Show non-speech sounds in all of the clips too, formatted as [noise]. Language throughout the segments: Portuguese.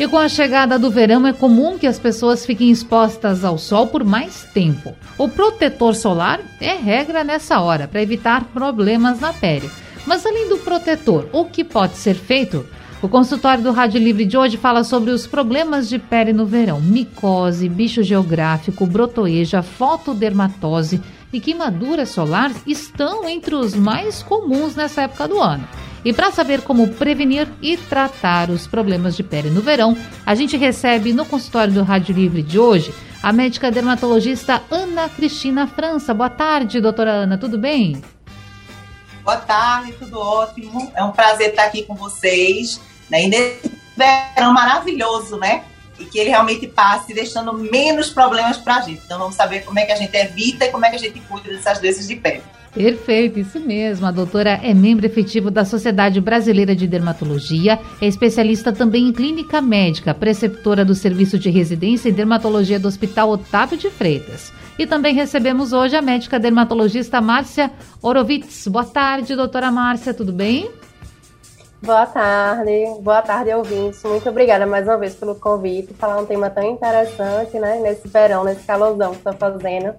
E com a chegada do verão é comum que as pessoas fiquem expostas ao sol por mais tempo. O protetor solar é regra nessa hora para evitar problemas na pele. Mas além do protetor, o que pode ser feito? O consultório do Rádio Livre de hoje fala sobre os problemas de pele no verão: micose, bicho geográfico, brotoeja, fotodermatose e queimadura solar estão entre os mais comuns nessa época do ano. E para saber como prevenir e tratar os problemas de pele no verão, a gente recebe no consultório do Rádio Livre de hoje a médica dermatologista Ana Cristina França. Boa tarde, doutora Ana, tudo bem? Boa tarde, tudo ótimo. É um prazer estar aqui com vocês. Né? E nesse verão maravilhoso, né? E que ele realmente passe deixando menos problemas para a gente. Então vamos saber como é que a gente evita e como é que a gente cuida dessas doenças de pele. Perfeito, isso mesmo. A doutora é membro efetivo da Sociedade Brasileira de Dermatologia, é especialista também em clínica médica, preceptora do Serviço de Residência e Dermatologia do Hospital Otávio de Freitas. E também recebemos hoje a médica dermatologista Márcia Orovitz. Boa tarde, doutora Márcia, tudo bem? Boa tarde, boa tarde, ouvintes. Muito obrigada mais uma vez pelo convite, falar um tema tão interessante, né? Nesse verão, nesse calorzão que está fazendo.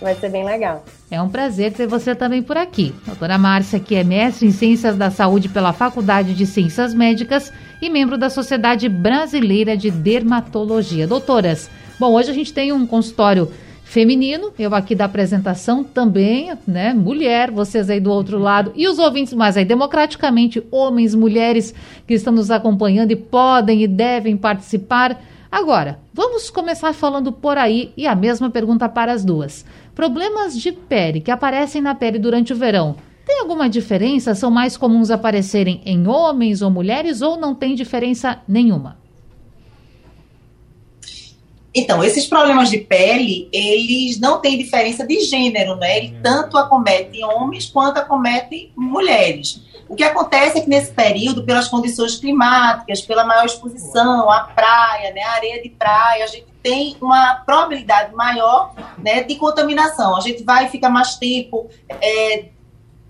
Vai ser bem legal. É um prazer ter você também por aqui. Doutora Márcia, que é mestre em Ciências da Saúde pela Faculdade de Ciências Médicas e membro da Sociedade Brasileira de Dermatologia. Doutoras, bom, hoje a gente tem um consultório feminino, eu aqui da apresentação também, né? Mulher, vocês aí do outro lado, e os ouvintes mais aí, democraticamente, homens, mulheres que estão nos acompanhando e podem e devem participar. Agora, vamos começar falando por aí e a mesma pergunta para as duas. Problemas de pele que aparecem na pele durante o verão. Tem alguma diferença? São mais comuns aparecerem em homens ou mulheres ou não tem diferença nenhuma? Então, esses problemas de pele, eles não têm diferença de gênero, né? Ele tanto acometem homens quanto acometem mulheres. O que acontece é que nesse período, pelas condições climáticas, pela maior exposição à praia, né, a areia de praia, a gente tem uma probabilidade maior né, de contaminação. A gente vai ficar mais tempo é,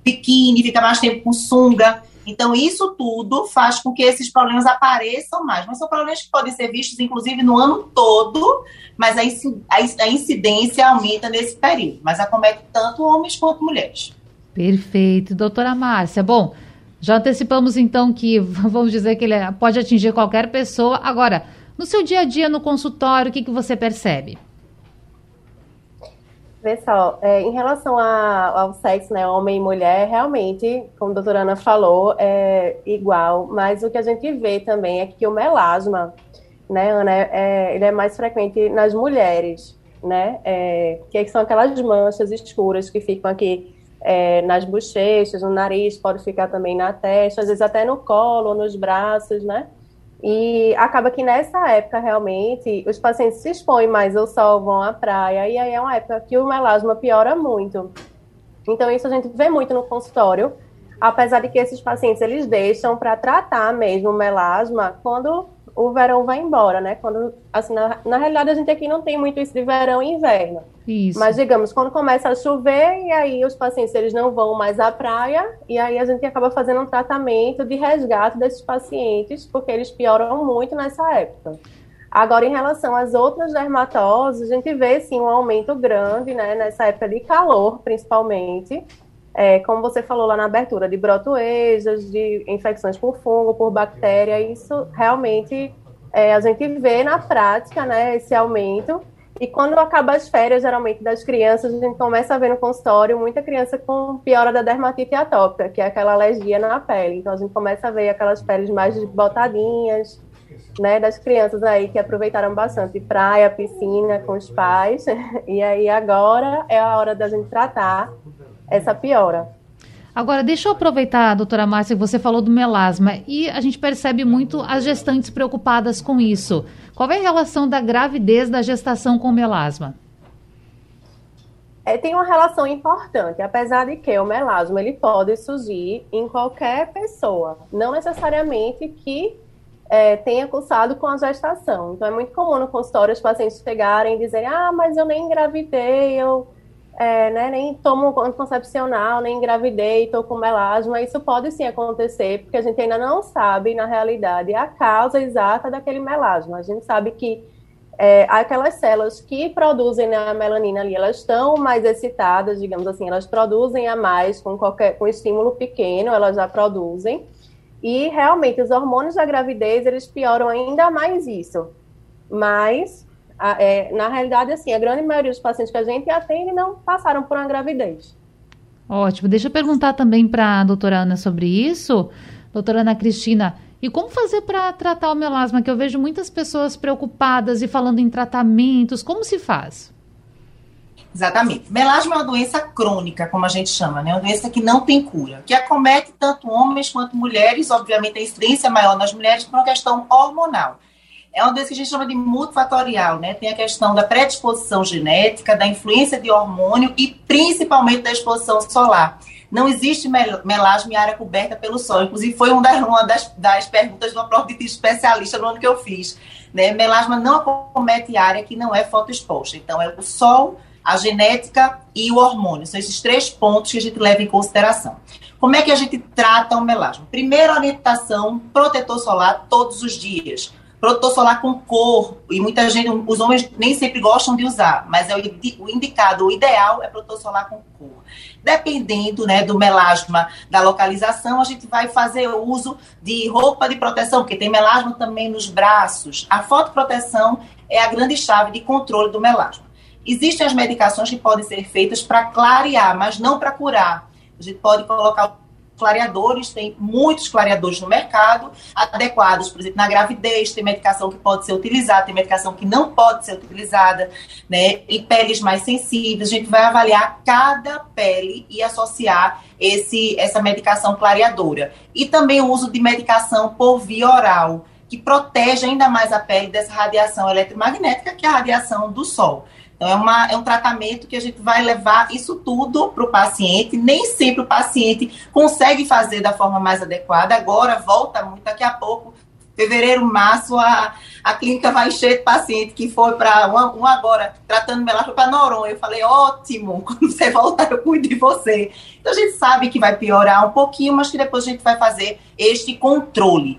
biquíni, fica mais tempo com sunga. Então, isso tudo faz com que esses problemas apareçam mais. Mas são problemas que podem ser vistos, inclusive, no ano todo, mas a, incidência aumenta nesse período. Mas acomete tanto homens quanto mulheres. Perfeito. Doutora Márcia, bom, já antecipamos então que, [laughs] vamos dizer que ele é, pode atingir qualquer pessoa. Agora, no seu dia a dia no consultório, o que, que você percebe? Só, é, em relação a, ao sexo, né, homem e mulher, realmente, como a doutora Ana falou, é igual, mas o que a gente vê também é que o melasma, né, Ana, é, é ele é mais frequente nas mulheres, né, é, que são aquelas manchas escuras que ficam aqui é, nas bochechas, no nariz, pode ficar também na testa, às vezes até no colo, nos braços, né, e acaba que nessa época, realmente, os pacientes se expõem mais ao sol, vão à praia, e aí é uma época que o melasma piora muito. Então, isso a gente vê muito no consultório, apesar de que esses pacientes, eles deixam para tratar mesmo o melasma quando o verão vai embora, né? Quando, assim, na, na realidade, a gente aqui não tem muito isso de verão e inverno. Isso. Mas, digamos, quando começa a chover, e aí os pacientes eles não vão mais à praia, e aí a gente acaba fazendo um tratamento de resgate desses pacientes, porque eles pioram muito nessa época. Agora, em relação às outras dermatoses, a gente vê, sim, um aumento grande, né, nessa época de calor, principalmente, é, como você falou lá na abertura, de brotoejas, de infecções por fungo, por bactéria, isso realmente é, a gente vê na prática, né, esse aumento, e quando acaba as férias, geralmente, das crianças, a gente começa a ver no consultório muita criança com piora da dermatite atópica, que é aquela alergia na pele. Então, a gente começa a ver aquelas peles mais botadinhas, né, das crianças aí que aproveitaram bastante praia, piscina com os pais. [laughs] E aí, agora é a hora da gente tratar essa piora. Agora, deixa eu aproveitar, doutora Márcia, que você falou do melasma, e a gente percebe muito as gestantes preocupadas com isso. Qual é a relação da gravidez da gestação com melasma? é, tem uma relação importante, apesar de que o melasma ele pode surgir em qualquer pessoa, não necessariamente que é, tenha cursado com a gestação. Então é muito comum no consultório os pacientes pegarem e dizerem, ah, mas eu nem engravidei, eu é, né, nem tomo anticoncepcional, nem engravidei, estou com melasma. Isso pode sim acontecer, porque a gente ainda não sabe, na realidade, a causa exata daquele melasma. A gente sabe que é, aquelas células que produzem a melanina ali, elas estão mais excitadas, digamos assim, elas produzem a mais com qualquer com estímulo pequeno, elas já produzem. E realmente os hormônios da gravidez, eles pioram ainda mais isso. Mas, a, é, na realidade, assim, a grande maioria dos pacientes que a gente atende não passaram por uma gravidez. Ótimo. Deixa eu perguntar também para a doutora Ana sobre isso. Doutora Ana Cristina, e como fazer para tratar o melasma? Que eu vejo muitas pessoas preocupadas e falando em tratamentos. Como se faz? Exatamente. Melasma é uma doença crônica, como a gente chama, né? Uma doença que não tem cura, que acomete tanto homens quanto mulheres, obviamente a incidência é maior nas mulheres por uma questão hormonal. É uma doença que a gente chama de multifatorial, né? Tem a questão da predisposição genética, da influência de hormônio e principalmente da exposição solar. Não existe melasma em área coberta pelo sol. Inclusive, foi uma das, das perguntas de uma prova especialista no ano que eu fiz. Né? Melasma não acomete área que não é fotoexposta. Então, é o sol, a genética e o hormônio. São esses três pontos que a gente leva em consideração. Como é que a gente trata o melasma? Primeira orientação, protetor solar todos os dias protetor solar com cor, e muita gente, os homens nem sempre gostam de usar, mas é o indicado, o ideal é protetor solar com cor. Dependendo né, do melasma, da localização, a gente vai fazer uso de roupa de proteção, porque tem melasma também nos braços. A fotoproteção é a grande chave de controle do melasma. Existem as medicações que podem ser feitas para clarear, mas não para curar. A gente pode colocar clareadores, tem muitos clareadores no mercado, adequados, por exemplo, na gravidez, tem medicação que pode ser utilizada, tem medicação que não pode ser utilizada, né? Em peles mais sensíveis, a gente vai avaliar cada pele e associar esse, essa medicação clareadora. E também o uso de medicação por via oral, que protege ainda mais a pele dessa radiação eletromagnética, que é a radiação do sol. Então, é, uma, é um tratamento que a gente vai levar isso tudo para o paciente. Nem sempre o paciente consegue fazer da forma mais adequada. Agora, volta muito, daqui a pouco, fevereiro, março, a, a clínica vai encher de paciente que foi para um, um, agora tratando melasma para Noronha. Eu falei, ótimo, [laughs] quando você voltar, eu cuido de você. Então, a gente sabe que vai piorar um pouquinho, mas que depois a gente vai fazer este controle.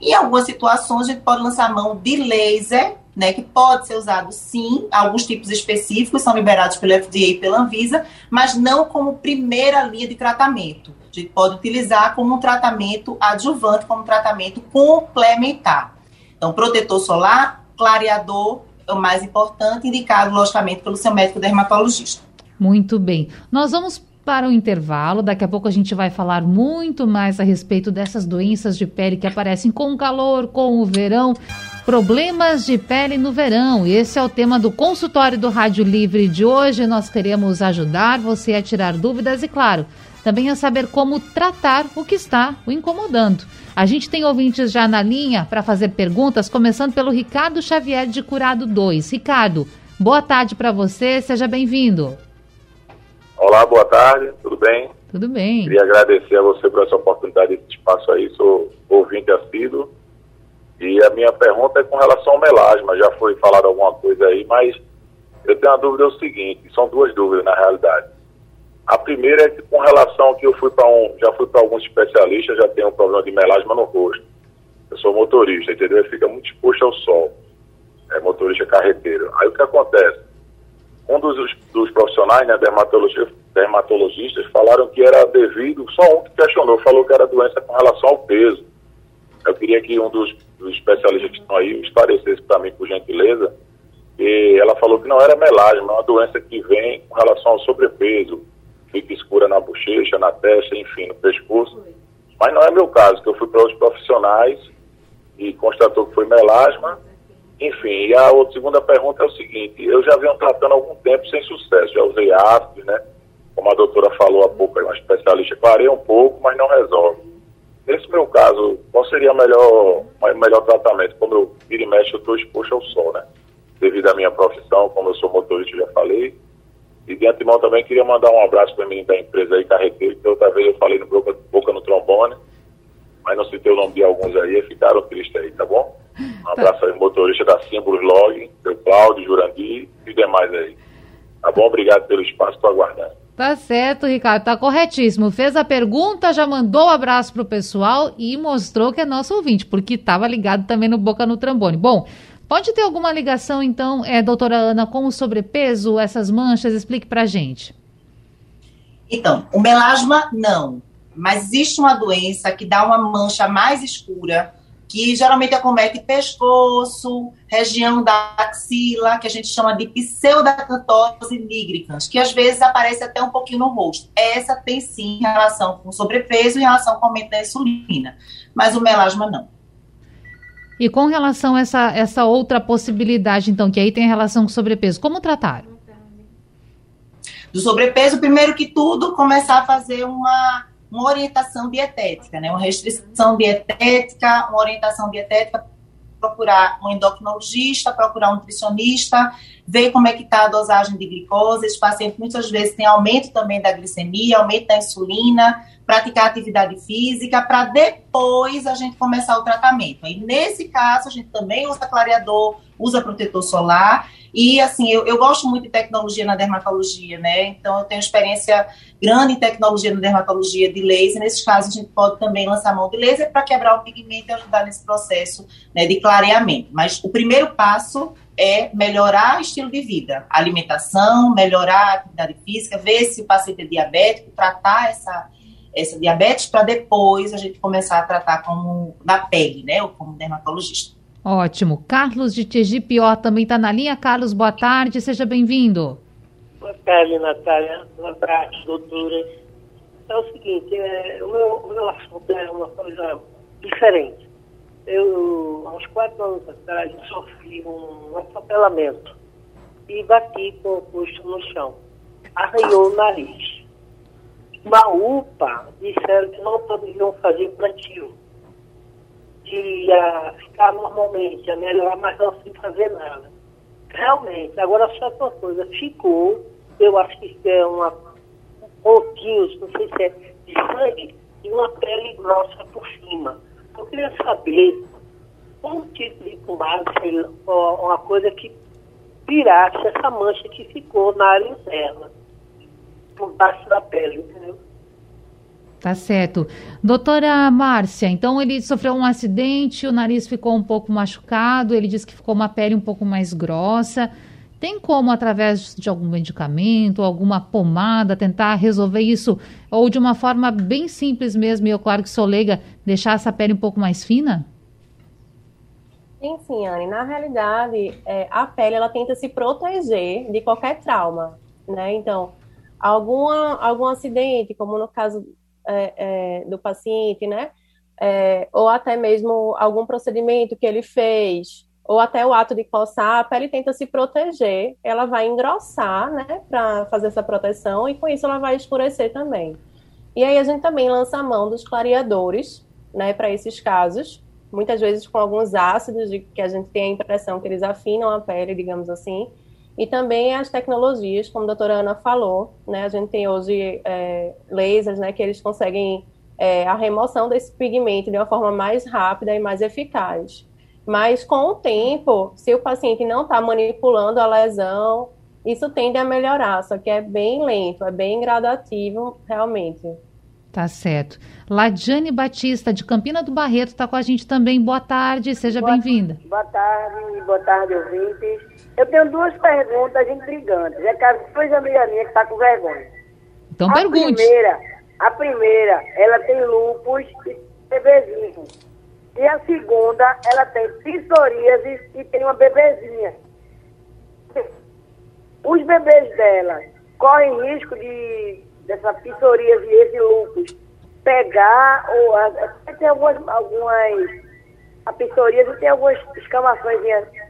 Em algumas situações, a gente pode lançar mão de laser né, que pode ser usado sim, alguns tipos específicos são liberados pelo FDA e pela Anvisa, mas não como primeira linha de tratamento. A gente pode utilizar como um tratamento adjuvante, como um tratamento complementar. Então, protetor solar, clareador é o mais importante, indicado, logicamente, pelo seu médico dermatologista. Muito bem. Nós vamos para o intervalo. Daqui a pouco a gente vai falar muito mais a respeito dessas doenças de pele que aparecem com o calor, com o verão. Problemas de pele no verão. Esse é o tema do consultório do Rádio Livre de hoje. Nós queremos ajudar você a tirar dúvidas e, claro, também a saber como tratar o que está o incomodando. A gente tem ouvintes já na linha para fazer perguntas, começando pelo Ricardo Xavier de Curado 2. Ricardo, boa tarde para você, seja bem-vindo. Olá, boa tarde, tudo bem? Tudo bem. Queria agradecer a você por essa oportunidade, esse espaço aí, sou ouvinte assíduo e a minha pergunta é com relação ao melasma, já foi falado alguma coisa aí, mas eu tenho uma dúvida é o seguinte, são duas dúvidas na realidade. A primeira é que com relação que eu fui para um, já fui para alguns especialistas, já tenho um problema de melasma no rosto. Eu sou motorista, entendeu? Fica muito exposto ao sol. É motorista carreteiro. Aí o que acontece? Um dos, dos profissionais, né, dermatologistas, dermatologistas, falaram que era devido, só um que questionou, falou que era doença com relação ao peso. Eu queria que um dos dos especialistas que estão aí esclarecesse para mim, por gentileza. E ela falou que não era melasma, é uma doença que vem com relação ao sobrepeso, fica escura na bochecha, na testa, enfim, no pescoço. Mas não é meu caso, que eu fui para outros profissionais e constatou que foi melasma. Enfim, e a outra, segunda pergunta é o seguinte, eu já venho tratando há algum tempo sem sucesso, já usei ácidos, né? Como a doutora falou há pouco, é uma especialista, clarei um pouco, mas não resolve. Nesse meu caso, qual seria o melhor, melhor tratamento? Como eu vira e mexe, eu estou exposto ao sol, né? Devido à minha profissão, como eu sou motorista, já falei. E de antemão também queria mandar um abraço para mim da empresa aí, Carreteiro, que outra vez eu falei no Boca, Boca no Trombone, mas não citei o nome de alguns aí, ficaram tristes aí, tá bom? Um abraço aí, motorista da Símbolos Log, seu Cláudio, Jurandir e demais aí. Tá bom? Obrigado pelo espaço, estou aguardando. Tá certo, Ricardo, tá corretíssimo. Fez a pergunta, já mandou um abraço pro pessoal e mostrou que é nosso ouvinte, porque estava ligado também no Boca no Trambone. Bom, pode ter alguma ligação, então, é, doutora Ana, com o sobrepeso, essas manchas? Explique pra gente. Então, o melasma, não. Mas existe uma doença que dá uma mancha mais escura, que geralmente acomete pescoço, região da axila, que a gente chama de pseudacantose nigricans, que às vezes aparece até um pouquinho no rosto. Essa tem sim relação com sobrepeso e relação com aumento da insulina, mas o melasma não. E com relação a essa, essa outra possibilidade, então, que aí tem relação com sobrepeso, como tratar? Do sobrepeso, primeiro que tudo, começar a fazer uma uma orientação dietética, né? uma restrição dietética, uma orientação dietética, procurar um endocrinologista, procurar um nutricionista, ver como é que está a dosagem de glicose. Esse paciente muitas vezes tem aumento também da glicemia, aumento da insulina, praticar atividade física, para depois a gente começar o tratamento. Aí, nesse caso, a gente também usa clareador, usa protetor solar e, assim, eu, eu gosto muito de tecnologia na dermatologia, né? Então, eu tenho experiência grande em tecnologia na dermatologia de laser. Nesses casos, a gente pode também lançar mão de laser para quebrar o pigmento e ajudar nesse processo né, de clareamento. Mas o primeiro passo é melhorar o estilo de vida, alimentação, melhorar a atividade física, ver se o paciente é diabético, tratar essa, essa diabetes para depois a gente começar a tratar como na pele, né, ou como dermatologista. Ótimo. Carlos de Tegipió também está na linha. Carlos, boa tarde, seja bem-vindo. Boa tarde, Natália. Boa tarde, doutora. É o seguinte, é, o, meu, o meu assunto é uma coisa diferente. Eu, há uns quatro anos atrás, sofri um atropelamento e bati com o custo no chão. Arranhou o nariz. Uma UPA disseram que não poderiam fazer plantio ia ficar normalmente, a melhorar, mas não sem fazer nada. Realmente, agora só uma coisa, ficou, eu acho que é uma pontinhos, não sei se é de sangue, e uma pele grossa por cima. Eu queria saber um tipo de pomada, uma coisa que tirasse essa mancha que ficou na área interna, por baixo da pele, entendeu? Tá certo. Doutora Márcia, então ele sofreu um acidente, o nariz ficou um pouco machucado, ele disse que ficou uma pele um pouco mais grossa. Tem como, através de algum medicamento, alguma pomada, tentar resolver isso? Ou de uma forma bem simples mesmo, e eu, claro que sou leiga, deixar essa pele um pouco mais fina? Sim, sim, Anne. Na realidade, é, a pele ela tenta se proteger de qualquer trauma, né? Então, alguma, algum acidente, como no caso é, é, do paciente, né? É, ou até mesmo algum procedimento que ele fez, ou até o ato de coçar, a pele tenta se proteger, ela vai engrossar, né, para fazer essa proteção, e com isso ela vai escurecer também. E aí a gente também lança a mão dos clareadores, né, para esses casos, muitas vezes com alguns ácidos de, que a gente tem a impressão que eles afinam a pele, digamos assim, e também as tecnologias, como a doutora Ana falou, né, a gente tem hoje é, lasers, né, que eles conseguem é, a remoção desse pigmento de uma forma mais rápida e mais eficaz. Mas com o tempo, se o paciente não está manipulando a lesão, isso tende a melhorar, só que é bem lento, é bem gradativo, realmente. Tá certo. Ladiane Batista, de Campina do Barreto, está com a gente também. Boa tarde, seja bem-vinda. Boa tarde, boa tarde, ouvintes. Eu tenho duas perguntas intrigantes. É caso duas amigas minhas que está com vergonha. Então a pergunte. Primeira, a primeira, ela tem lupus e bebezinho. E a segunda, ela tem psoríase e tem uma bebezinha. Os bebês dela correm risco de dessa psoríase e esse lupus pegar ou tem algumas algumas a psoríase tem algumas escamações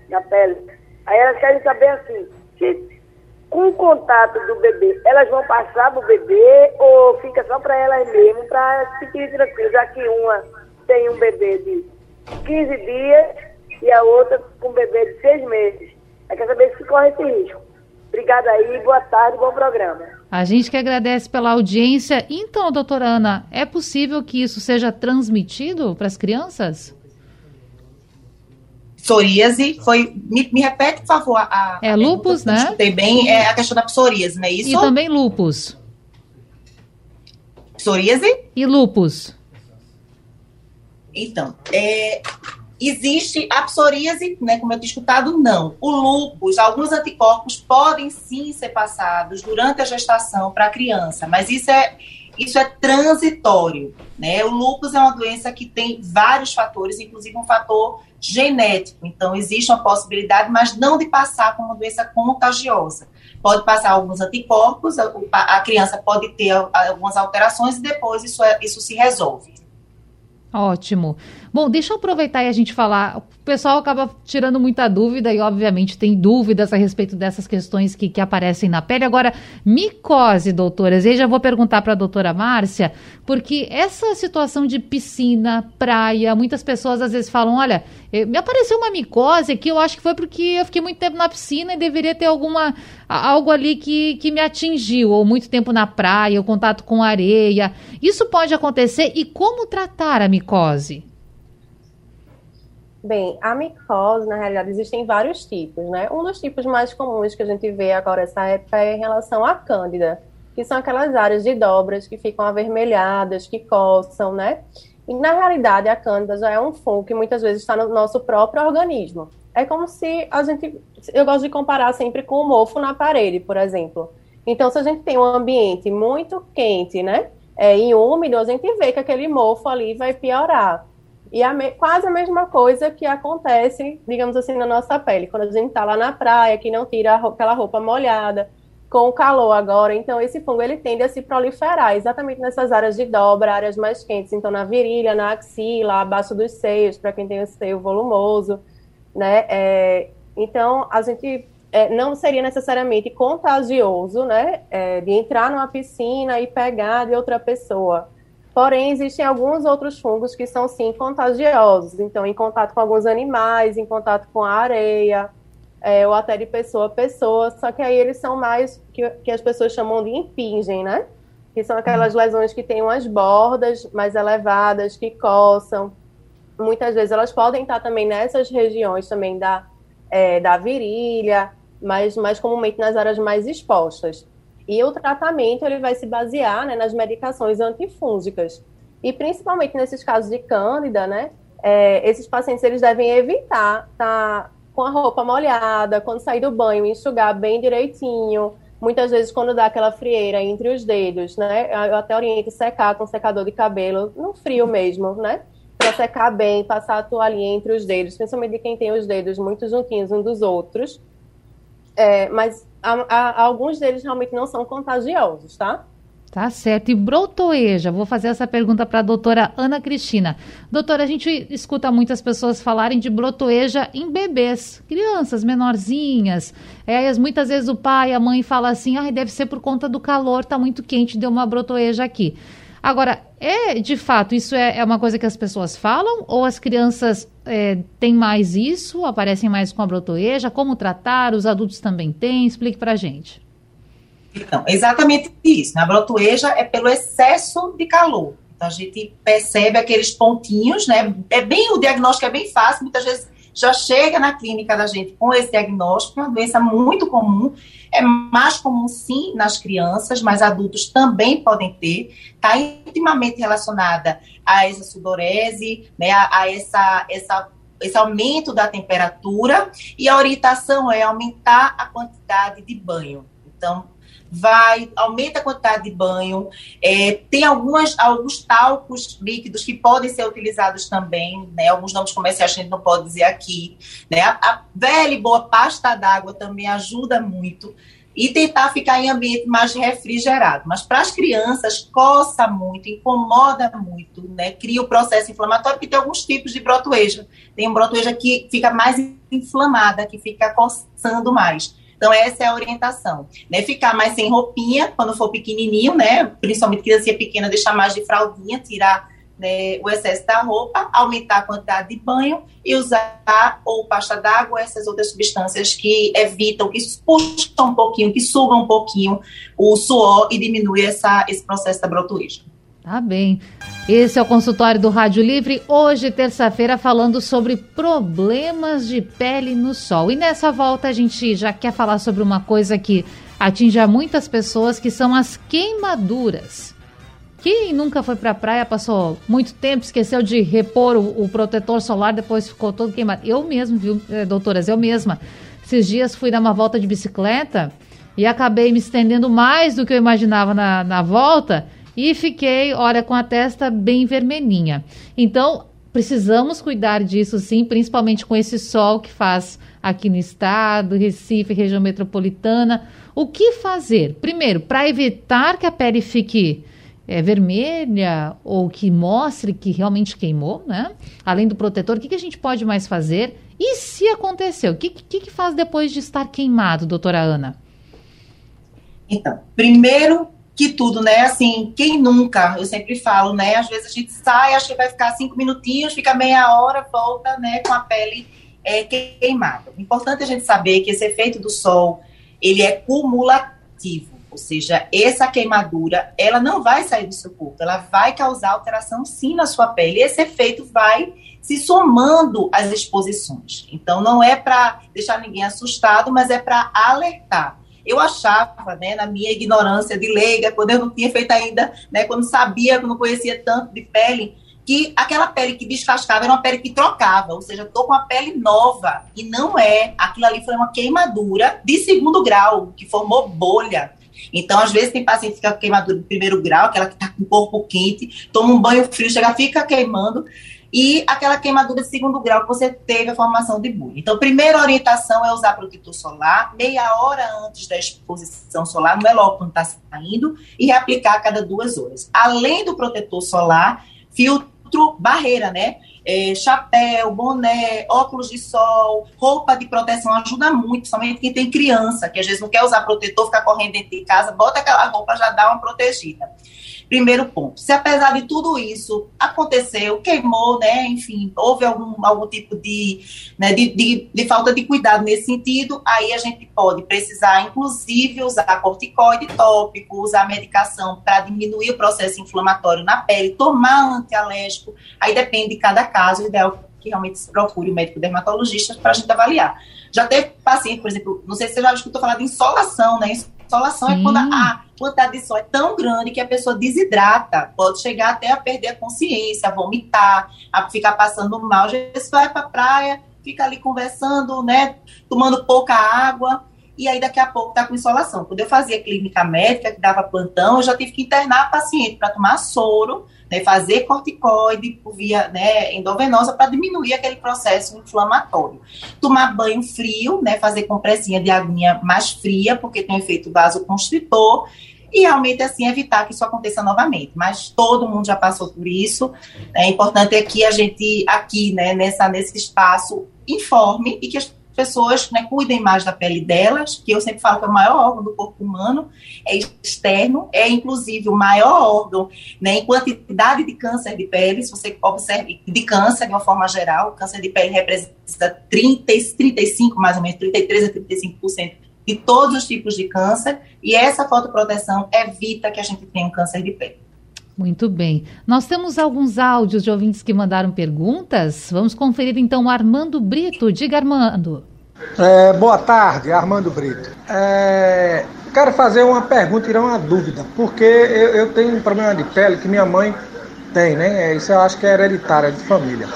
na pele Aí elas querem saber assim, se com o contato do bebê, elas vão passar pro bebê ou fica só para elas mesmo, para se sentir tranquilo, já que uma tem um bebê de 15 dias e a outra com um bebê de 6 meses. Aí quer saber se corre esse risco. Obrigada aí, boa tarde, bom programa. A gente que agradece pela audiência. Então, doutora Ana, é possível que isso seja transmitido para as crianças? Psoríase foi. Me, me, repete, por favor, a. É lupus, né? Escutei bem, é a questão da psoríase, não é isso? E também lupus. Psoríase? E lupus. Então, é, existe a psoríase, né, como eu tinha escutado, não. O lupus, alguns anticorpos podem sim ser passados durante a gestação para a criança, mas isso é isso é transitório, né? O lupus é uma doença que tem vários fatores, inclusive um fator genético. Então, existe uma possibilidade, mas não de passar como doença contagiosa. Pode passar alguns anticorpos, a, a criança pode ter algumas alterações e depois isso, é, isso se resolve. Ótimo. Bom, deixa eu aproveitar e a gente falar. O pessoal acaba tirando muita dúvida e, obviamente, tem dúvidas a respeito dessas questões que, que aparecem na pele. Agora, micose, doutoras, e aí já vou perguntar para a doutora Márcia, porque essa situação de piscina, praia, muitas pessoas às vezes falam: olha, eh, me apareceu uma micose que eu acho que foi porque eu fiquei muito tempo na piscina e deveria ter alguma algo ali que, que me atingiu, ou muito tempo na praia, o contato com areia. Isso pode acontecer e como tratar a micose? Bem, a micose, na realidade, existem vários tipos, né? Um dos tipos mais comuns que a gente vê agora essa época é em relação à cândida, que são aquelas áreas de dobras que ficam avermelhadas, que coçam, né? E na realidade, a cândida já é um fungo que muitas vezes está no nosso próprio organismo. É como se a gente. Eu gosto de comparar sempre com o mofo na parede, por exemplo. Então, se a gente tem um ambiente muito quente, né? É, e úmido, a gente vê que aquele mofo ali vai piorar. E quase a mesma coisa que acontece, digamos assim, na nossa pele. Quando a gente está lá na praia, que não tira aquela roupa molhada, com o calor agora, então esse fungo ele tende a se proliferar exatamente nessas áreas de dobra, áreas mais quentes, então na virilha, na axila, abaixo dos seios, para quem tem o seio volumoso, né? É, então a gente é, não seria necessariamente contagioso, né? É, de entrar numa piscina e pegar de outra pessoa. Porém, existem alguns outros fungos que são sim contagiosos. Então, em contato com alguns animais, em contato com a areia, é, ou até de pessoa a pessoa. Só que aí eles são mais que, que as pessoas chamam de impingem, né? Que são aquelas uhum. lesões que têm umas bordas mais elevadas, que coçam. Muitas vezes elas podem estar também nessas regiões também da, é, da virilha, mas mais comumente nas áreas mais expostas. E o tratamento ele vai se basear né, nas medicações antifúngicas. E principalmente nesses casos de cândida, né, é, esses pacientes eles devem evitar estar tá com a roupa molhada, quando sair do banho, enxugar bem direitinho. Muitas vezes, quando dá aquela frieira entre os dedos, né? Eu até oriento secar com secador de cabelo, no frio mesmo, né? Para secar bem, passar a toalhinha entre os dedos, principalmente de quem tem os dedos muito juntinhos uns dos outros. É, mas a, a, alguns deles realmente não são contagiosos, tá? Tá certo. E brotoeja, vou fazer essa pergunta para a doutora Ana Cristina. Doutora, a gente escuta muitas pessoas falarem de brotoeja em bebês, crianças menorzinhas. É, muitas vezes o pai, a mãe fala assim, ah, deve ser por conta do calor, tá muito quente, deu uma brotoeja aqui. Agora, é de fato, isso é, é uma coisa que as pessoas falam ou as crianças é, têm mais isso, aparecem mais com a brotoeja? Como tratar? Os adultos também têm? Explique para gente. Então, exatamente isso. Né? A brotoeja é pelo excesso de calor. Então, a gente percebe aqueles pontinhos, né? É bem, o diagnóstico é bem fácil, muitas vezes já chega na clínica da gente com esse diagnóstico, uma doença muito comum, é mais comum sim nas crianças, mas adultos também podem ter, está intimamente relacionada a essa sudorese, né, a, a essa, essa esse aumento da temperatura e a orientação é aumentar a quantidade de banho. Então, vai, aumenta a quantidade de banho. É, tem algumas, alguns talcos líquidos que podem ser utilizados também, né? Alguns nomes comerciais a gente não pode dizer aqui, né? A, a velha e boa pasta d'água também ajuda muito e tentar ficar em ambiente mais refrigerado. Mas para as crianças, coça muito, incomoda muito, né? Cria o processo inflamatório, porque tem alguns tipos de brotoeja. Tem um brotoeja que fica mais inflamada, que fica coçando mais. Então, essa é a orientação, né? Ficar mais sem roupinha, quando for pequenininho, né? Principalmente criança pequena, deixar mais de fraldinha, tirar né, o excesso da roupa, aumentar a quantidade de banho e usar ou pasta d'água, essas outras substâncias que evitam, que puxam um pouquinho, que sugam um pouquinho o suor e diminuem essa, esse processo da brotoísmo. Tá bem. Esse é o consultório do Rádio Livre, hoje, terça-feira, falando sobre problemas de pele no sol. E nessa volta a gente já quer falar sobre uma coisa que atinge a muitas pessoas, que são as queimaduras. Quem nunca foi para a praia, passou muito tempo, esqueceu de repor o, o, protetor solar, depois ficou todo queimado. Eu mesmo, viu, eh, doutoras, eu mesma. Esses dias fui dar uma volta de bicicleta e acabei me estendendo mais do que eu imaginava na, na volta e fiquei, olha, com a testa bem vermelhinha. Então, precisamos cuidar disso sim, principalmente com esse sol que faz aqui no estado, Recife, região metropolitana. O que fazer? Primeiro, para evitar que a pele fique é, vermelha ou que mostre que realmente queimou, né? Além do protetor, o que, que a gente pode mais fazer? E se aconteceu, o que, que, que faz depois de estar queimado, doutora Ana? Então, primeiro que tudo, né? Assim, quem nunca, eu sempre falo, né? Às vezes a gente sai, acha que vai ficar cinco minutinhos, fica meia hora, volta, né? Com a pele é, queimada. Importante é a gente saber que esse efeito do sol, ele é cumulativo. Ou seja, essa queimadura, ela não vai sair do seu corpo, ela vai causar alteração sim na sua pele. E esse efeito vai se somando às exposições. Então, não é para deixar ninguém assustado, mas é para alertar. Eu achava, né, na minha ignorância de leiga, quando eu não tinha feito ainda, né, quando sabia, quando não conhecia tanto de pele, que aquela pele que descascava era uma pele que trocava, ou seja, estou com a pele nova. E não é. Aquilo ali foi uma queimadura de segundo grau, que formou bolha. Então, às vezes, tem paciente que fica com queimadura de primeiro grau, aquela que está com o corpo quente, toma um banho frio, chega, fica queimando e aquela queimadura de segundo grau que você teve a formação de bullying. Então, primeira orientação é usar protetor solar meia hora antes da exposição solar, não é logo quando está saindo, e reaplicar a cada duas horas. Além do protetor solar, filtro barreira, né? É, chapéu, boné, óculos de sol, roupa de proteção ajuda muito, somente quem tem criança, que às vezes não quer usar protetor, fica correndo dentro de casa, bota aquela roupa, já dá uma protegida. Primeiro ponto. Se apesar de tudo isso aconteceu, queimou, né? Enfim, houve algum, algum tipo de, né, de, de, de, falta de cuidado nesse sentido, aí a gente pode precisar, inclusive, usar corticoide tópico, usar medicação para diminuir o processo inflamatório na pele, tomar antialérgico. Aí depende de cada caso, o ideal é que realmente se procure o médico dermatologista para a gente avaliar. Já teve paciente, por exemplo, não sei se você já escutou falar de insolação, né? Insolação Sim. é quando a quantidade de sol é tão grande que a pessoa desidrata, pode chegar até a perder a consciência, a vomitar, a ficar passando mal. Às vezes vai para a praia, fica ali conversando, né, tomando pouca água, e aí daqui a pouco está com insolação. Quando eu fazia clínica médica, que dava plantão, eu já tive que internar a paciente para tomar soro, né, fazer corticoide por via né, endovenosa para diminuir aquele processo inflamatório. Tomar banho frio, né, fazer compressinha de aguinha mais fria, porque tem um efeito vasoconstritor, e realmente assim evitar que isso aconteça novamente. Mas todo mundo já passou por isso. É importante é que a gente aqui, né, nessa, nesse espaço, informe e que as pessoas né, cuidem mais da pele delas, que eu sempre falo que é o maior órgão do corpo humano, é externo, é inclusive o maior órgão né, em quantidade de câncer de pele, se você observe, de câncer de uma forma geral, o câncer de pele representa 30, 35, mais ou menos, 33 a 35% de todos os tipos de câncer, e essa fotoproteção evita que a gente tenha um câncer de pele. Muito bem. Nós temos alguns áudios de ouvintes que mandaram perguntas. Vamos conferir então o Armando Brito. Diga, Armando. É, boa tarde, Armando Brito. É, quero fazer uma pergunta, tirar uma dúvida, porque eu, eu, tenho um problema de pele que minha mãe tem, né? É, isso eu acho que é hereditário, é de família.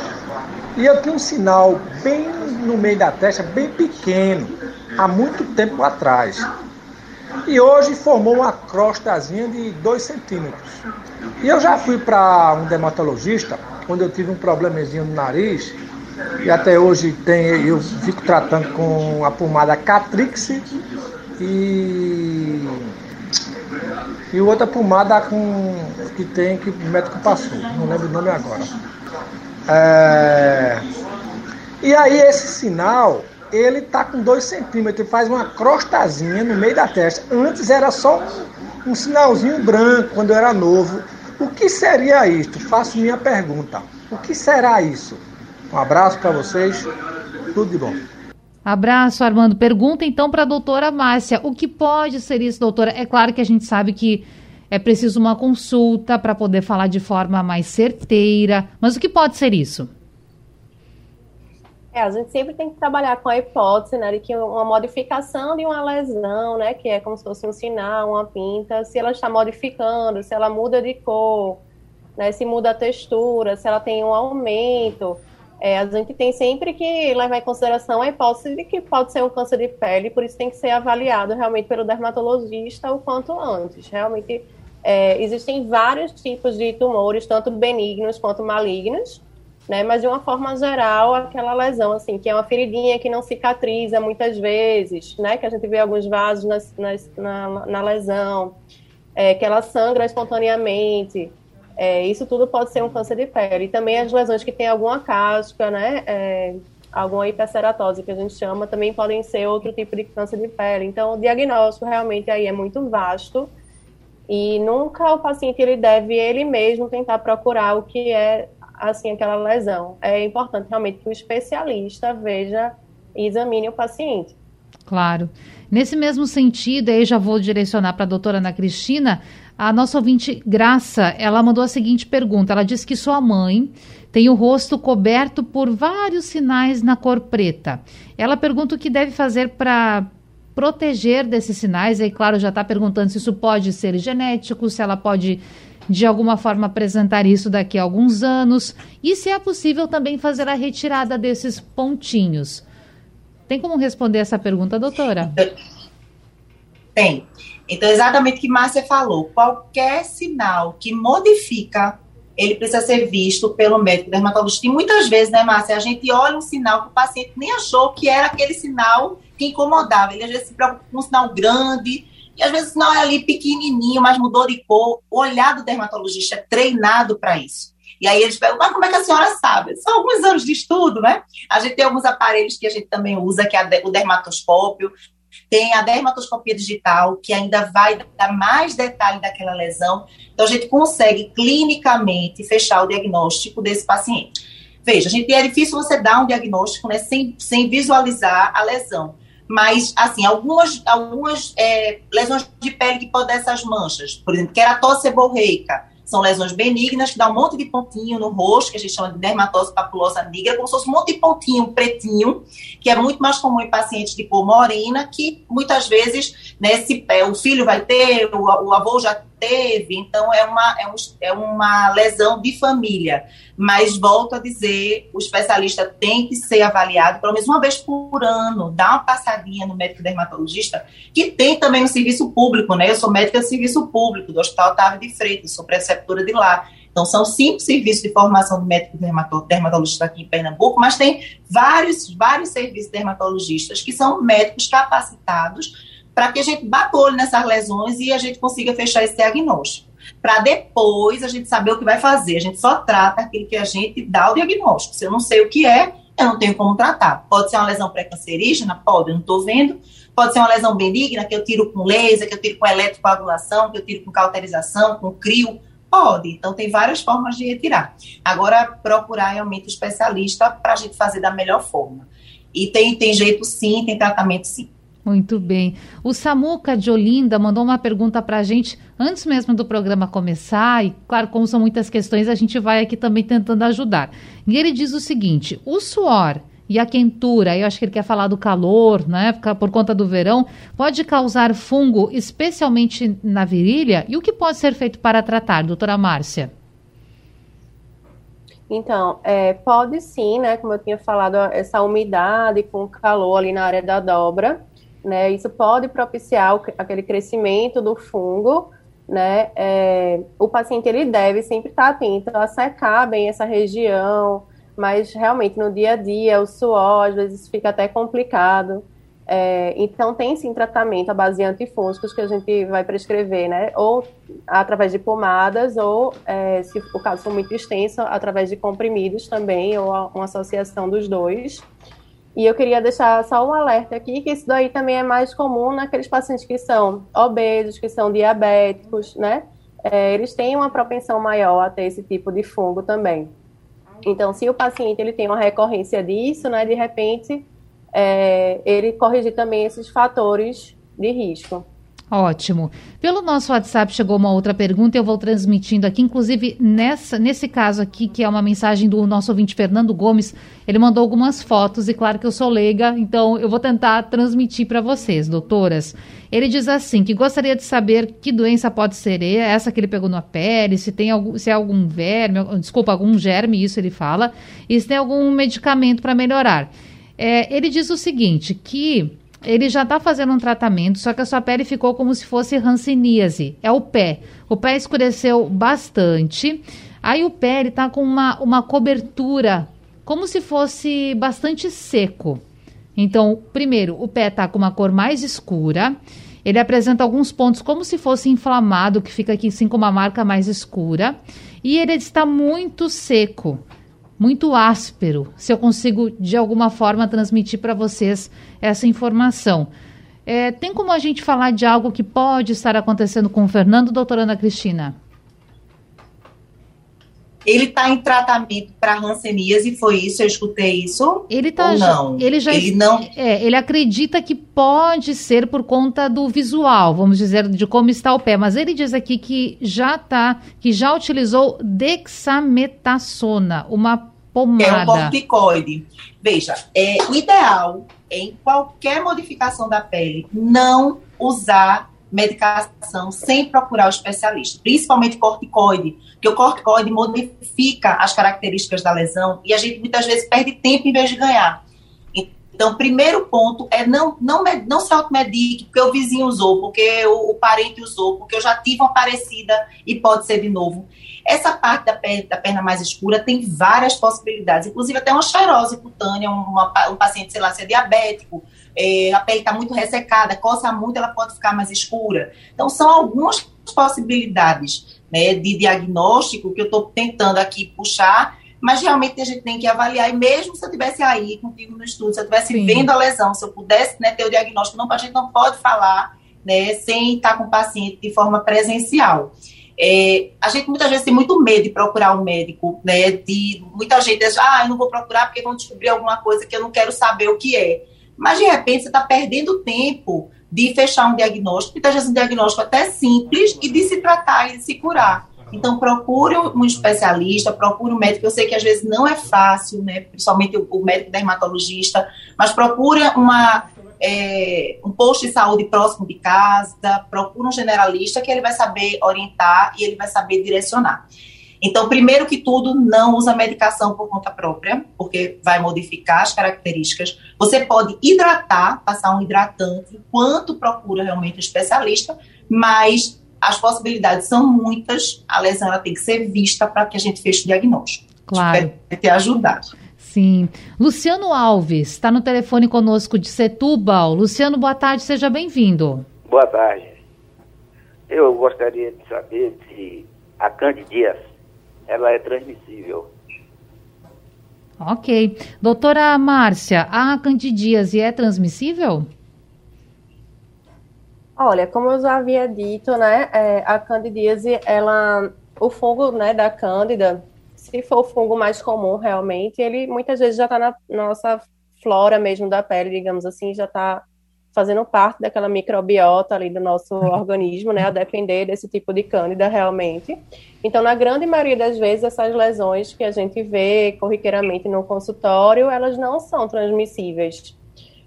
E eu tinha um sinal bem no meio da testa, bem pequeno, há muito tempo atrás. E hoje formou uma crostazinha de 2 centímetros. E eu já fui para um dermatologista, quando eu tive um problemazinho no nariz, e até hoje tem, eu fico tratando com a pomada Catrix e, e outra pomada com, que tem que o médico passou, não lembro o nome agora. É, e aí esse sinal ele tá com 2 centímetros, faz uma crostazinha no meio da testa. Antes era só um, um sinalzinho branco quando eu era novo. O que seria isto? Faço minha pergunta. O que será isso? Um abraço para vocês. Tudo de bom. Abraço, Armando. Pergunta então para a doutora Márcia: o que pode ser isso, doutora? É claro que a gente sabe que é preciso uma consulta para poder falar de forma mais certeira, mas o que pode ser isso? É, a gente sempre tem que trabalhar com a hipótese, né, de que uma modificação de uma lesão, né, que é como se fosse um sinal, uma pinta, se ela está modificando, se ela muda de cor, né, se muda a textura, se ela tem um aumento, é, a gente tem sempre que levar em consideração a hipótese de que pode ser um câncer de pele, por isso tem que ser avaliado realmente pelo dermatologista o quanto antes. Realmente é, existem vários tipos de tumores, tanto benignos quanto malignos, né? Mas de uma forma geral, aquela lesão, assim, que é uma feridinha que não cicatriza muitas vezes, né? Que a gente vê alguns vasos nas, nas, na, na lesão, é, que ela sangra espontaneamente. É, isso tudo pode ser um câncer de pele. E também as lesões que têm alguma casca, né? É, alguma hiperceratose, que a gente chama, também podem ser outro tipo de câncer de pele. Então, o diagnóstico realmente aí é muito vasto. E nunca o paciente ele deve ele mesmo tentar procurar o que é assim aquela lesão. É importante realmente que o especialista veja e examine o paciente. Claro. Nesse mesmo sentido, aí já vou direcionar para a doutora Ana Cristina, a nossa ouvinte Graça, ela mandou a seguinte pergunta, ela disse que sua mãe tem o rosto coberto por vários sinais na cor preta. Ela pergunta o que deve fazer para proteger desses sinais, e claro, já está perguntando se isso pode ser genético, se ela pode de alguma forma apresentar isso daqui a alguns anos e se é possível também fazer a retirada desses pontinhos. Tem como responder essa pergunta, doutora? Tem. Então, exatamente o que Márcia falou. Qualquer sinal que modifica, ele precisa ser visto pelo médico dermatologista. E muitas vezes, né, Márcia, a gente olha um sinal que o paciente nem achou que era aquele sinal que incomodava. Ele às vezes se preocupa com um sinal grande, às vezes não é ali pequenininho, mas mudou de cor. O olhar do dermatologista é treinado para isso. E aí eles perguntam, mas como é que a senhora sabe? São alguns anos de estudo, né? A gente tem alguns aparelhos que a gente também usa, que é o dermatoscópio, tem a dermatoscopia digital, que ainda vai dar mais detalhe daquela lesão. Então, a gente consegue clinicamente fechar o diagnóstico desse paciente. Veja, gente, é difícil você dar um diagnóstico né, sem, sem visualizar a lesão mas, assim, algumas, algumas é, lesões de pele que podem essas manchas, por exemplo, queratose seborreica, são lesões benignas que dá um monte de pontinho no rosto, que a gente chama de dermatose papulosa negra, como se fosse um monte de pontinho pretinho, que é muito mais comum em pacientes de cor morena, que muitas vezes né, se, é, o filho vai ter, o, o avô já teve, então é uma, é, um, é uma lesão de família. Mas volto a dizer, o especialista tem que ser avaliado pelo menos uma vez por ano, dá uma passadinha no médico dermatologista, que tem também no serviço público, né? Eu sou médica de serviço público do Hospital Otávio de Freitas, sou preceptora de lá. Então, são cinco serviços de formação de médico dermatologista aqui em Pernambuco, mas tem vários, vários serviços dermatologistas que são médicos capacitados para que a gente bata o olho nessas lesões e a gente consiga fechar esse diagnóstico. Para depois a gente saber o que vai fazer. A gente só trata aquilo que a gente dá o diagnóstico. Se eu não sei o que é, eu não tenho como tratar. Pode ser uma lesão pré-cancerígena? Pode, eu não estou vendo. Pode ser uma lesão benigna, que eu tiro com laser, que eu tiro com eletrocoagulação, que eu tiro com cauterização, com crio. Pode. Então, tem várias formas de retirar. Agora, procurar realmente o especialista para a gente fazer da melhor forma. E tem, tem jeito sim, tem tratamento sim. Muito bem. O Samuca de Olinda mandou uma pergunta para a gente antes mesmo do programa começar, e claro, como são muitas questões, a gente vai aqui também tentando ajudar. E ele diz o seguinte: o suor e a quentura, eu acho que ele quer falar do calor, né, por conta do verão, pode causar fungo, especialmente na virilha? E o que pode ser feito para tratar, doutora Márcia? Então, é, pode sim, né? Como eu tinha falado, essa umidade com calor ali na área da dobra né? Isso pode propiciar o, aquele crescimento do fungo, né? É, o paciente ele deve sempre estar atento a secar bem essa região, mas realmente no dia a dia o suor às vezes fica até complicado. É, então tem sim tratamento à base de antifúngicos que a gente vai prescrever, né? Ou através de pomadas, ou é, se o caso for muito extenso, através de comprimidos também, ou uma associação dos dois. E eu queria deixar só um alerta aqui, que isso daí também é mais comum naqueles pacientes que são obesos, que são diabéticos, né? é, eles têm uma propensão maior a ter esse tipo de fungo também. Então, se o paciente ele tem uma recorrência disso, né, de repente, é, ele corrigir também esses fatores de risco. Ótimo. Pelo nosso WhatsApp chegou uma outra pergunta, eu vou transmitindo aqui, inclusive nessa, nesse caso aqui, que é uma mensagem do nosso ouvinte Fernando Gomes, ele mandou algumas fotos e claro que eu sou leiga, então eu vou tentar transmitir para vocês, doutoras. Ele diz assim, que gostaria de saber que doença pode ser essa que ele pegou na pele, se tem algum, se é algum verme, desculpa, algum germe, isso ele fala, e se tem algum medicamento para melhorar. É, ele diz o seguinte, que ele já está fazendo um tratamento, só que a sua pele ficou como se fosse ranceníase. É o pé. O pé escureceu bastante. Aí o pé ele tá com uma, uma cobertura, como se fosse bastante seco. Então, primeiro, o pé está com uma cor mais escura. Ele apresenta alguns pontos como se fosse inflamado, que fica aqui assim com uma marca mais escura. E ele está muito seco muito áspero, se eu consigo de alguma forma transmitir para vocês essa informação. É, tem como a gente falar de algo que pode estar acontecendo com o Fernando, doutora Ana Cristina? Ele está em tratamento para hanseníase, foi isso? Eu escutei isso? Ele tá, não. Ele já ele não. É, ele acredita que pode ser por conta do visual, vamos dizer, de como está o pé. Mas ele diz aqui que já tá, que já utilizou dexametasona, uma pomada. É um corticoide. Veja, é, o ideal é em qualquer modificação da pele não usar medicação sem procurar o especialista, principalmente corticoide, porque o corticoide modifica as características da lesão e a gente muitas vezes perde tempo em vez de ganhar. Então, primeiro ponto é não, não, não se automedique porque o vizinho usou, porque o, o, parente usou, porque eu já tive uma parecida e pode ser de novo. Essa parte da perna, da perna mais escura tem várias possibilidades, inclusive até uma xerose cutânea, uma, um paciente, sei lá, se é diabético, é, a pele está muito ressecada, coça muito, ela pode ficar mais escura. Então, são algumas possibilidades né, de diagnóstico que eu estou tentando aqui puxar, mas realmente a gente tem que avaliar, e mesmo se eu estivesse aí contigo no estudo, se eu estivesse vendo a lesão, se eu pudesse né, ter o diagnóstico, não, a gente não pode falar né, sem estar com o paciente de forma presencial. É, a gente muitas vezes tem muito medo de procurar um médico, né? De muita gente diz, ah, eu não vou procurar porque vão descobrir alguma coisa que eu não quero saber o que é. Mas de repente você está perdendo tempo de fechar um diagnóstico, muitas vezes um diagnóstico até simples, e de se tratar e de se curar. Então, procure um especialista, procure um médico. Eu sei que às vezes não é fácil, né? principalmente o, médico dermatologista, mas procure uma, é, um posto de saúde próximo de casa, procure um generalista que ele vai saber orientar e ele vai saber direcionar. Então, primeiro que tudo, não usa medicação por conta própria, porque vai modificar as características. Você pode hidratar, passar um hidratante, enquanto procura realmente um especialista, mas as possibilidades são muitas. A lesão ela tem que ser vista para que a gente feche o diagnóstico. Claro. Espero ter ajudado. Sim. Luciano Alves está no telefone conosco de Setúbal. Luciano, boa tarde, seja bem-vindo. Boa tarde. Eu gostaria de saber se a candidíase ela é transmissível. Ok. Doutora Márcia, a candidíase é transmissível? Olha, como eu já havia dito, né, é, a candidíase, ela, o fungo, né, da cândida, se for o fungo mais comum realmente, ele muitas vezes já está na nossa flora mesmo da pele, digamos assim, já está fazendo parte daquela microbiota ali do nosso [laughs] organismo, né, a depender desse tipo de cândida realmente. Então, na grande maioria das vezes, essas lesões que a gente vê corriqueiramente no consultório, elas não são transmissíveis,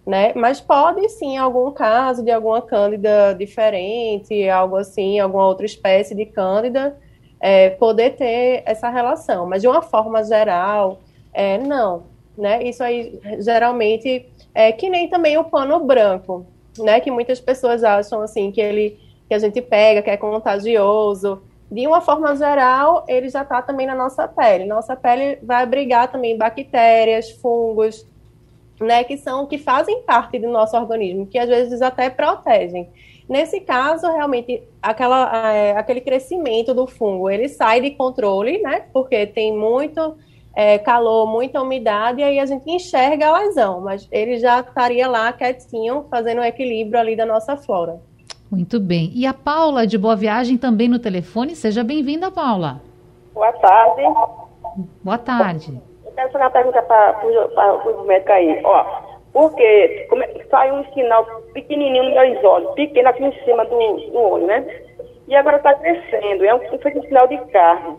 né, mas pode sim, algum caso de alguma cândida diferente, algo assim, alguma outra espécie de cândida, é, poder ter essa relação, mas de uma forma geral, é, não, né, isso aí geralmente é que nem também o pano branco, né? Que muitas pessoas acham assim que ele que a gente pega, que é contagioso. De uma forma geral, ele já está também na nossa pele. Nossa pele vai abrigar também bactérias, fungos, né? Que são que fazem parte do nosso organismo, que às vezes até protegem. Nesse caso, realmente, aquela, é, aquele crescimento do fungo, ele sai de controle, né? Porque tem muito é, calor, muita umidade, e aí a gente enxerga a lesão, mas ele já estaria lá quietinho, fazendo o equilíbrio ali da nossa flora. Muito bem. E a Paula de Boa Viagem também no telefone. Seja bem-vinda, Paula. Boa tarde. Boa tarde. Eu quero fazer uma pergunta para o médico aí. Ó, porque sai um sinal pequenininho nos dois olhos, pequeno aqui em cima do, do olho, né? E agora está crescendo, é um, um sinal de carne.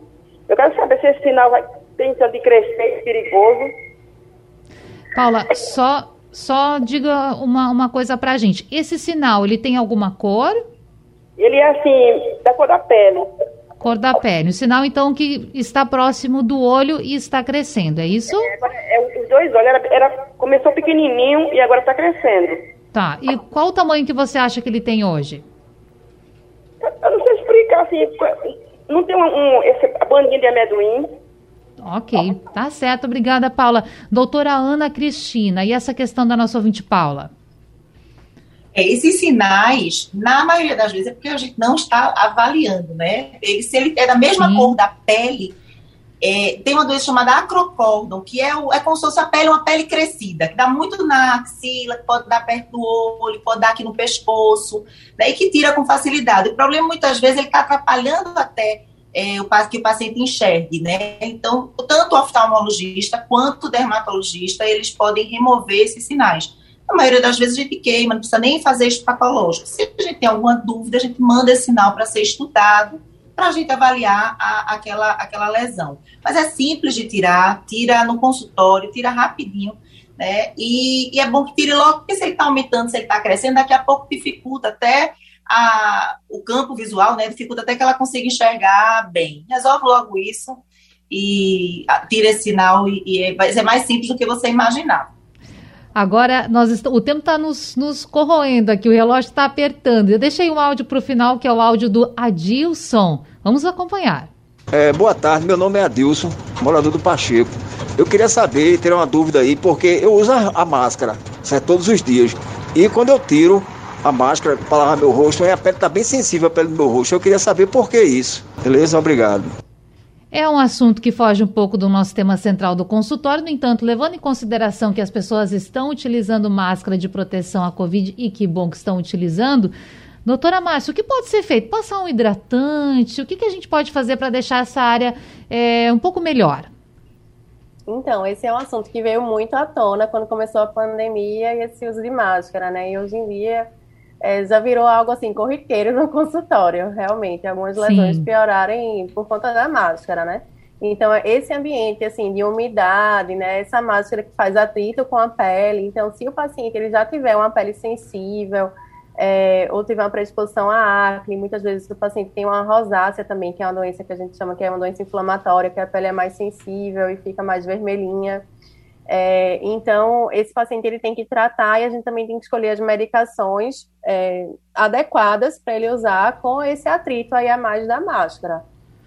Eu quero saber se esse sinal vai tentando de crescer, perigoso. Paula, só só diga uma, uma coisa pra gente. Esse sinal, ele tem alguma cor? Ele é assim, da cor da pele. Cor da pele. O sinal, então, que está próximo do olho e está crescendo, é isso? É, é os dois olhos, era, era, começou pequenininho e agora está crescendo. Tá. E qual o tamanho que você acha que ele tem hoje? Eu não sei explicar, assim, não tem um, um esse, a bandinha de amendoim. Ok, tá certo. Obrigada, Paula. Doutora Ana Cristina, e essa questão da nossa ouvinte Paula? É, esses sinais, na maioria das vezes, é porque a gente não está avaliando, né? Ele, se ele é da mesma Sim. cor da pele, é, tem uma doença chamada acrocórdon, que é, o, é como se fosse a pele, uma pele crescida, que dá muito na axila, que pode dar perto do olho, pode dar aqui no pescoço, né, e que tira com facilidade. O problema, muitas vezes, ele está atrapalhando até é, o, que o paciente enxergue, né? Então, tanto o oftalmologista quanto o dermatologista, eles podem remover esses sinais. A maioria das vezes a gente queima, não precisa nem fazer isso patológico. Se a gente tem alguma dúvida, a gente manda esse sinal para ser estudado, para a gente avaliar a, aquela, aquela lesão. Mas é simples de tirar, tira no consultório, tira rapidinho, né? E, e é bom que tire logo, porque se ele está aumentando, se ele está crescendo, daqui a pouco dificulta até a, o campo visual, né, dificulta até que ela consiga enxergar bem. Resolve logo isso e tira esse sinal e, e vai ser mais simples do que você imaginava. Agora, nós o tempo está nos, nos, corroendo aqui, o relógio está apertando. Eu deixei um áudio para o final, que é o áudio do Adilson. Vamos acompanhar. É, boa tarde, meu nome é Adilson, morador do Pacheco. Eu queria saber, ter uma dúvida aí, porque eu uso a, a máscara, certo? Todos os dias. E quando eu tiro, a máscara para lavar meu rosto, a pele está bem sensível a pele do meu rosto. Eu queria saber por que isso. Beleza? Obrigado. É um assunto que foge um pouco do nosso tema central do consultório, no entanto, levando em consideração que as pessoas estão utilizando máscara de proteção à Covid e que bom que estão utilizando, doutora Márcia, o que pode ser feito? Passar um hidratante? O que, que a gente pode fazer para deixar essa área é, um pouco melhor? Então, esse é um assunto que veio muito à tona quando começou a pandemia e esse uso de máscara, né? E hoje em dia é, já virou algo assim corriqueiro no [laughs] consultório, realmente. Algumas lesões Sim. piorarem por conta da máscara, né? Então, esse ambiente, assim, de umidade, né? Essa máscara que faz atrito com a pele. Então, se o paciente ele já tiver uma pele sensível, é, ou tiver uma predisposição à acne, muitas vezes o paciente tem uma rosácea também, que é uma doença que a gente chama que é uma doença inflamatória, que a pele é mais sensível e fica mais vermelhinha. É, então, esse paciente ele tem que tratar e a gente também tem que escolher as medicações é, adequadas para ele usar com esse atrito aí a mais da máscara.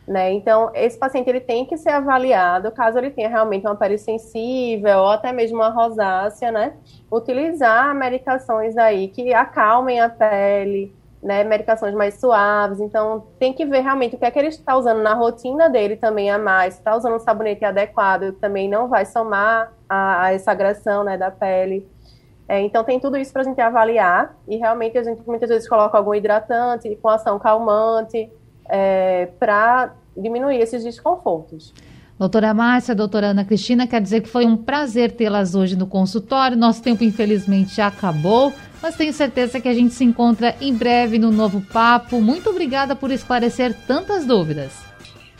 Né? Então, esse paciente ele tem que ser avaliado, caso ele tenha realmente uma pele sensível ou até mesmo uma rosácea, né? Utilizar medicações aí que acalmem a pele, né, medicações mais suaves. Então, tem que ver realmente o que é que ele está usando na rotina dele também a mais. Está usando um sabonete adequado, também não vai somar a, a essa agressão né, da pele. É, então, tem tudo isso para a gente avaliar. E realmente a gente muitas vezes coloca algum hidratante com ação calmante é, para diminuir esses desconfortos. Doutora Márcia, doutora Ana Cristina, quer dizer que foi um prazer tê-las hoje no consultório. Nosso tempo, infelizmente, já acabou, mas tenho certeza que a gente se encontra em breve no novo papo. Muito obrigada por esclarecer tantas dúvidas.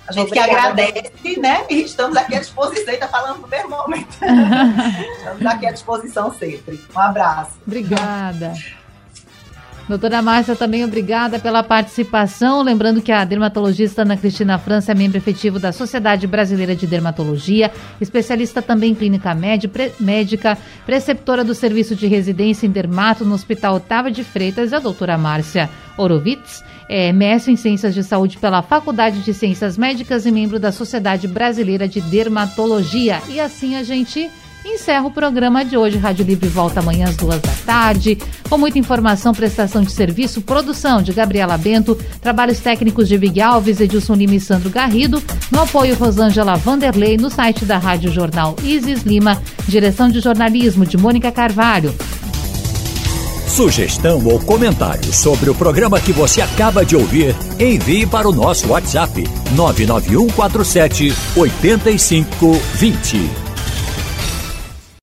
A gente Obrigada. que agradece, né? E estamos aqui à disposição, está falando no mesmo momento. [laughs] estamos aqui à disposição sempre. Um abraço. Obrigada. Doutora Márcia, também obrigada pela participação. Lembrando que a dermatologista Ana Cristina França é membro efetivo da Sociedade Brasileira de Dermatologia, especialista também em clínica médica, preceptora do Serviço de Residência em Dermato no Hospital Otávio de Freitas, a doutora Márcia Orovitz, é mestre em Ciências de Saúde pela Faculdade de Ciências Médicas e membro da Sociedade Brasileira de Dermatologia. E assim a gente encerra o programa de hoje. Rádio Livre volta amanhã às duas da tarde, com muita informação, prestação de serviço, produção de Gabriela Bento, trabalhos técnicos de Big Alves, Edilson Lima e Sandro Garrido, no apoio Rosângela Vanderlei, no site da Rádio Jornal Isis Lima, direção de jornalismo de Mônica Carvalho. Sugestão ou comentário sobre o programa que você acaba de ouvir, envie para o nosso WhatsApp 99147 8520.